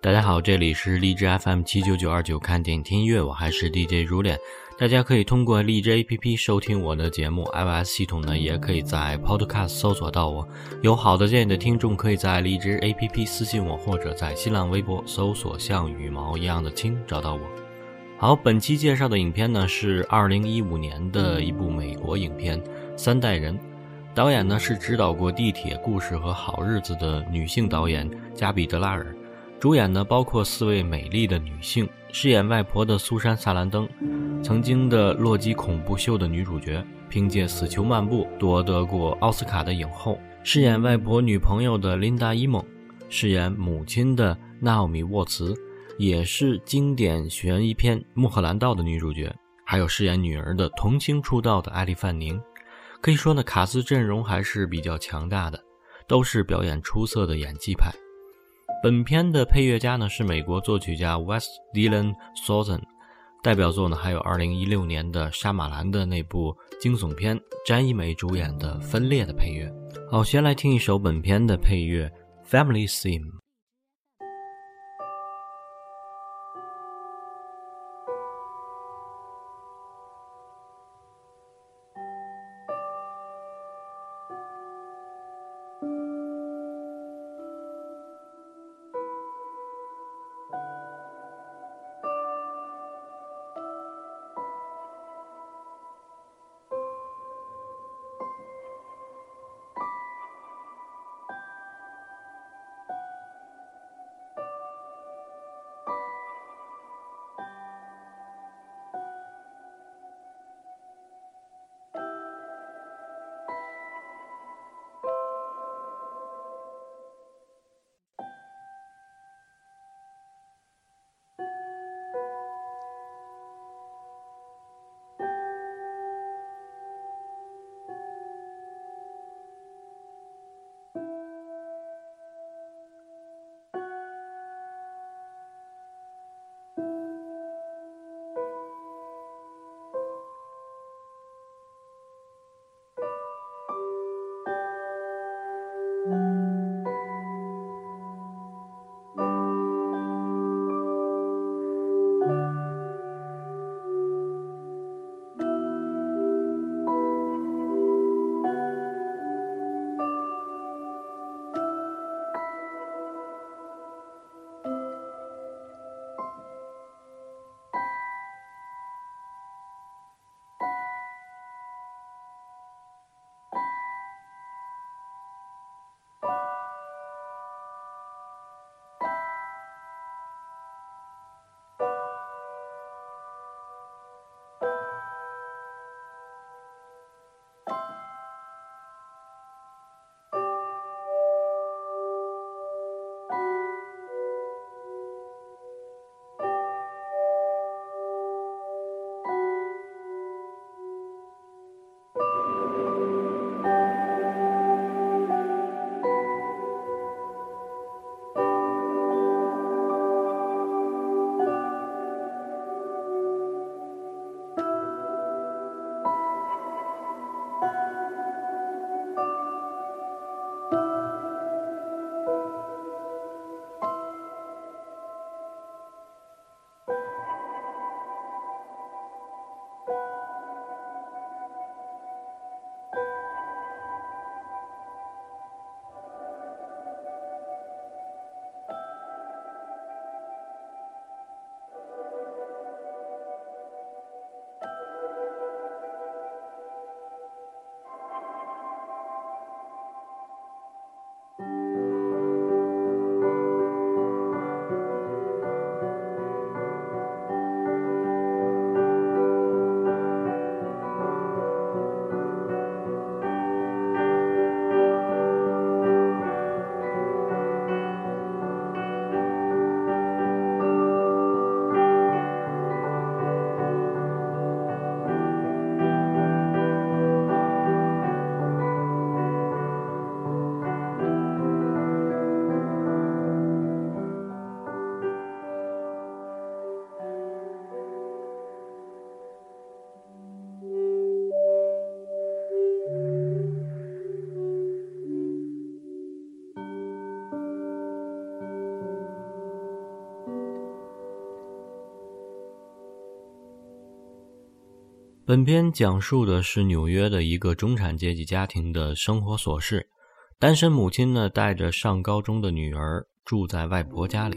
大家好，这里是荔枝 FM 七九九二九，看电影听音乐，我还是 DJ 如脸。大家可以通过荔枝 APP 收听我的节目，iOS 系统呢也可以在 Podcast 搜索到我。有好的建议的听众，可以在荔枝 APP 私信我，或者在新浪微博搜索“像羽毛一样的青”找到我。好，本期介绍的影片呢是二零一五年的一部美国影片《三代人》，导演呢是指导过《地铁故事》和《好日子》的女性导演加比·德拉尔。主演呢包括四位美丽的女性，饰演外婆的苏珊·萨兰登，曾经的洛基恐怖秀的女主角，凭借《死囚漫步》夺得过奥斯卡的影后；饰演外婆女朋友的琳达·伊蒙，饰演母亲的纳奥米·沃茨，也是经典悬疑片《穆赫兰道》的女主角；还有饰演女儿的童星出道的艾莉·范宁。可以说呢，卡斯阵容还是比较强大的，都是表演出色的演技派。本片的配乐家呢是美国作曲家 Wes Dylan s o u t o n 代表作呢还有2016年的沙马兰的那部惊悚片，詹一梅主演的《分裂》的配乐。好，先来听一首本片的配乐《Family Theme》。本片讲述的是纽约的一个中产阶级家庭的生活琐事。单身母亲呢，带着上高中的女儿住在外婆家里。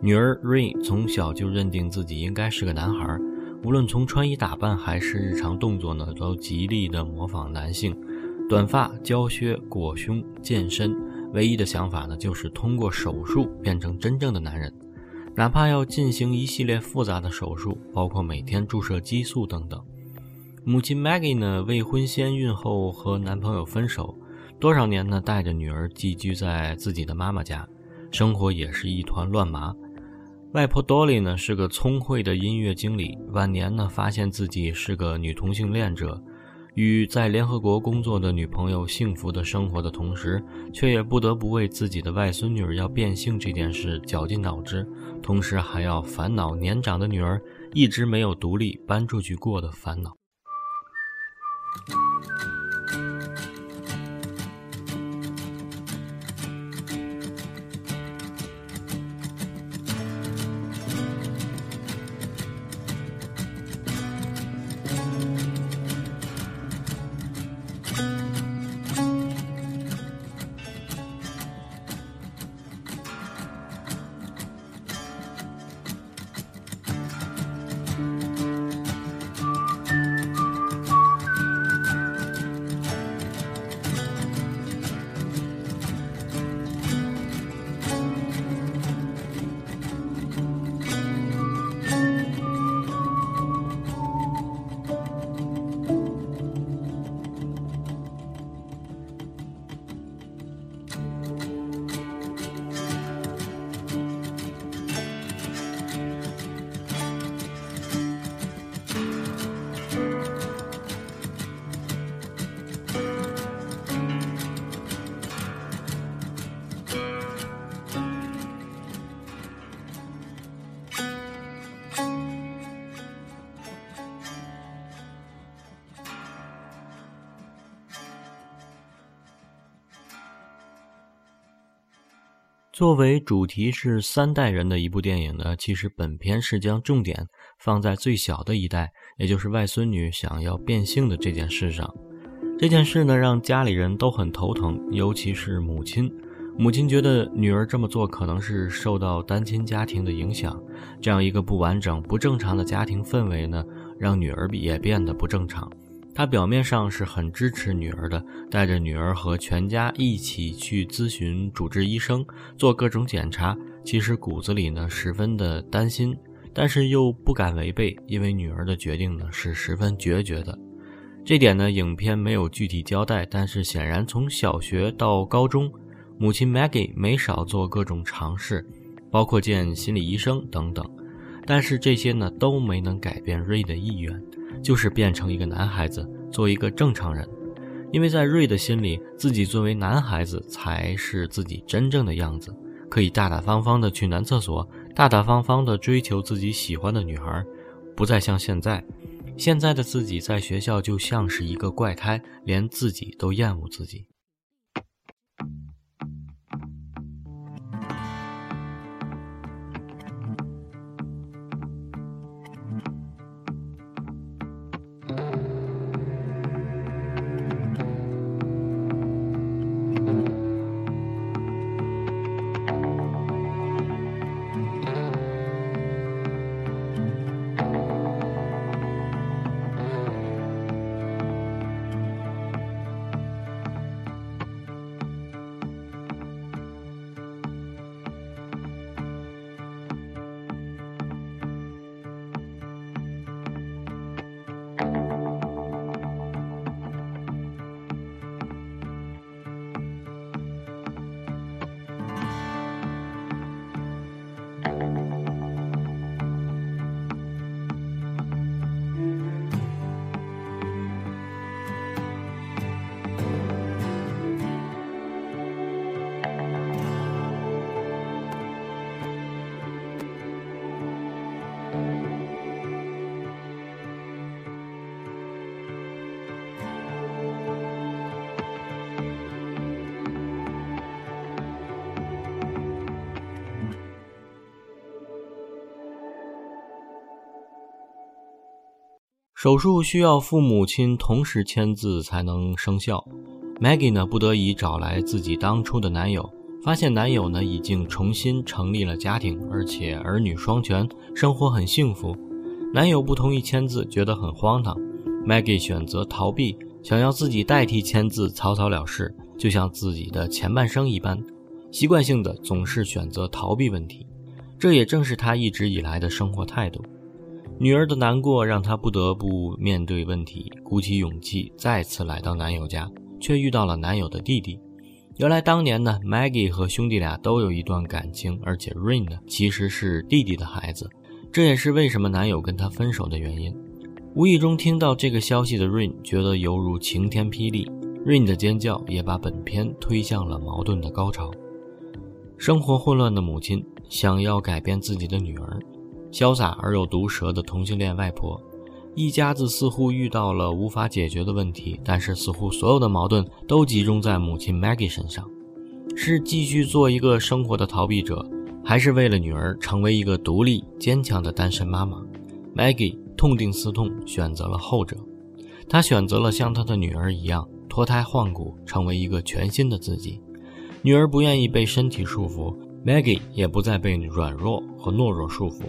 女儿瑞从小就认定自己应该是个男孩，无论从穿衣打扮还是日常动作呢，都极力的模仿男性。短发、胶靴、裹胸、健身，唯一的想法呢，就是通过手术变成真正的男人。哪怕要进行一系列复杂的手术，包括每天注射激素等等。母亲 Maggie 呢，未婚先孕后和男朋友分手，多少年呢，带着女儿寄居在自己的妈妈家，生活也是一团乱麻。外婆 Dolly 呢，是个聪慧的音乐经理，晚年呢，发现自己是个女同性恋者。与在联合国工作的女朋友幸福的生活的同时，却也不得不为自己的外孙女儿要变性这件事绞尽脑汁，同时还要烦恼年长的女儿一直没有独立搬出去过的烦恼。Thank you. 作为主题是三代人的一部电影呢，其实本片是将重点放在最小的一代，也就是外孙女想要变性的这件事上。这件事呢，让家里人都很头疼，尤其是母亲。母亲觉得女儿这么做可能是受到单亲家庭的影响，这样一个不完整、不正常的家庭氛围呢，让女儿也变得不正常。他表面上是很支持女儿的，带着女儿和全家一起去咨询主治医生，做各种检查。其实骨子里呢，十分的担心，但是又不敢违背，因为女儿的决定呢是十分决绝的。这点呢，影片没有具体交代，但是显然从小学到高中，母亲 Maggie 没少做各种尝试，包括见心理医生等等。但是这些呢，都没能改变瑞的意愿。就是变成一个男孩子，做一个正常人，因为在瑞的心里，自己作为男孩子才是自己真正的样子，可以大大方方的去男厕所，大大方方的追求自己喜欢的女孩，不再像现在，现在的自己在学校就像是一个怪胎，连自己都厌恶自己。手术需要父母亲同时签字才能生效。Maggie 呢，不得已找来自己当初的男友，发现男友呢已经重新成立了家庭，而且儿女双全，生活很幸福。男友不同意签字，觉得很荒唐。Maggie 选择逃避，想要自己代替签字，草草了事，就像自己的前半生一般，习惯性的总是选择逃避问题。这也正是他一直以来的生活态度。女儿的难过让她不得不面对问题，鼓起勇气再次来到男友家，却遇到了男友的弟弟。原来当年呢，Maggie 和兄弟俩都有一段感情，而且 Rain 呢其实是弟弟的孩子，这也是为什么男友跟她分手的原因。无意中听到这个消息的 Rain 觉得犹如晴天霹雳，Rain 的尖叫也把本片推向了矛盾的高潮。生活混乱的母亲想要改变自己的女儿。潇洒而又毒舌的同性恋外婆，一家子似乎遇到了无法解决的问题，但是似乎所有的矛盾都集中在母亲 Maggie 身上。是继续做一个生活的逃避者，还是为了女儿成为一个独立坚强的单身妈妈？Maggie 痛定思痛，选择了后者。她选择了像她的女儿一样脱胎换骨，成为一个全新的自己。女儿不愿意被身体束缚，Maggie 也不再被软弱和懦弱束缚。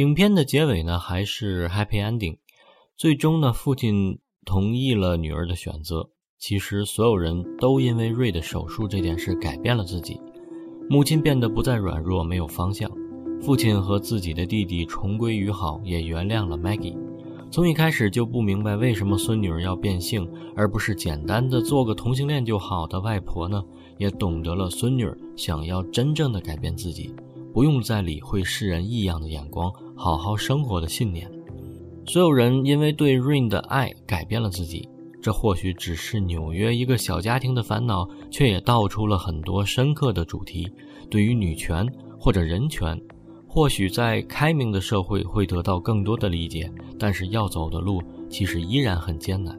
影片的结尾呢，还是 happy ending。最终呢，父亲同意了女儿的选择。其实，所有人都因为瑞的手术这件事改变了自己。母亲变得不再软弱，没有方向。父亲和自己的弟弟重归于好，也原谅了 Maggie。从一开始就不明白为什么孙女儿要变性，而不是简单的做个同性恋就好的外婆呢？也懂得了孙女儿想要真正的改变自己。不用再理会世人异样的眼光，好好生活的信念。所有人因为对 Rain 的爱改变了自己。这或许只是纽约一个小家庭的烦恼，却也道出了很多深刻的主题。对于女权或者人权，或许在开明的社会会得到更多的理解，但是要走的路其实依然很艰难。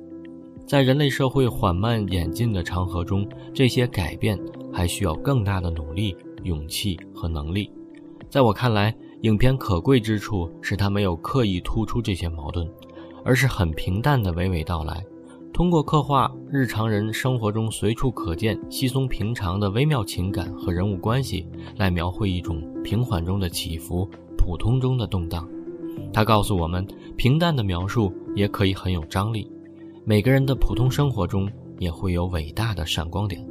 在人类社会缓慢演进的长河中，这些改变还需要更大的努力、勇气和能力。在我看来，影片可贵之处是它没有刻意突出这些矛盾，而是很平淡的娓娓道来。通过刻画日常人生活中随处可见、稀松平常的微妙情感和人物关系，来描绘一种平缓中的起伏、普通中的动荡。他告诉我们，平淡的描述也可以很有张力。每个人的普通生活中也会有伟大的闪光点。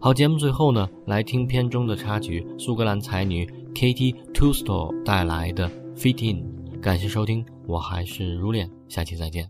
好，节目最后呢，来听片中的插曲，苏格兰才女 Katie Tustall 带来的《Fit In》。感谢收听，我还是如恋，下期再见。